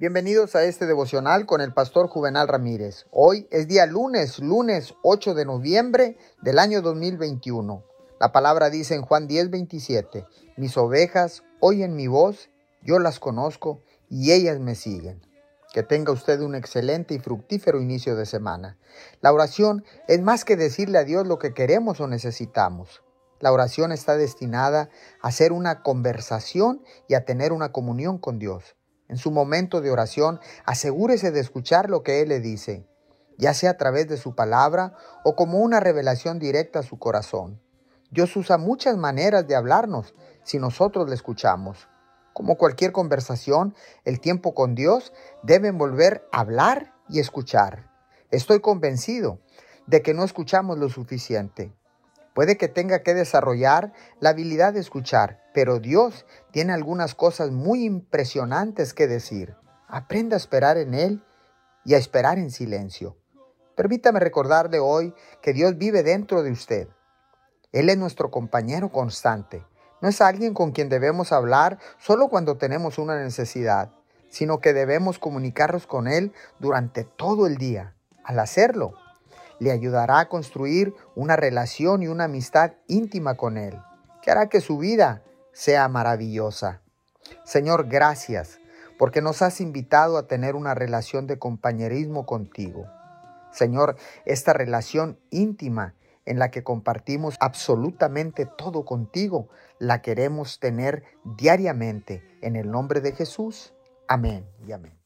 Bienvenidos a este devocional con el pastor Juvenal Ramírez. Hoy es día lunes, lunes 8 de noviembre del año 2021. La palabra dice en Juan 10, 27, mis ovejas oyen mi voz, yo las conozco y ellas me siguen. Que tenga usted un excelente y fructífero inicio de semana. La oración es más que decirle a Dios lo que queremos o necesitamos. La oración está destinada a ser una conversación y a tener una comunión con Dios. En su momento de oración, asegúrese de escuchar lo que Él le dice, ya sea a través de su palabra o como una revelación directa a su corazón. Dios usa muchas maneras de hablarnos si nosotros le escuchamos. Como cualquier conversación, el tiempo con Dios debe envolver hablar y escuchar. Estoy convencido de que no escuchamos lo suficiente. Puede que tenga que desarrollar la habilidad de escuchar, pero Dios tiene algunas cosas muy impresionantes que decir. Aprenda a esperar en Él y a esperar en silencio. Permítame recordarle hoy que Dios vive dentro de usted. Él es nuestro compañero constante. No es alguien con quien debemos hablar solo cuando tenemos una necesidad, sino que debemos comunicarnos con Él durante todo el día. Al hacerlo, le ayudará a construir una relación y una amistad íntima con Él, que hará que su vida sea maravillosa. Señor, gracias, porque nos has invitado a tener una relación de compañerismo contigo. Señor, esta relación íntima en la que compartimos absolutamente todo contigo, la queremos tener diariamente. En el nombre de Jesús. Amén y amén.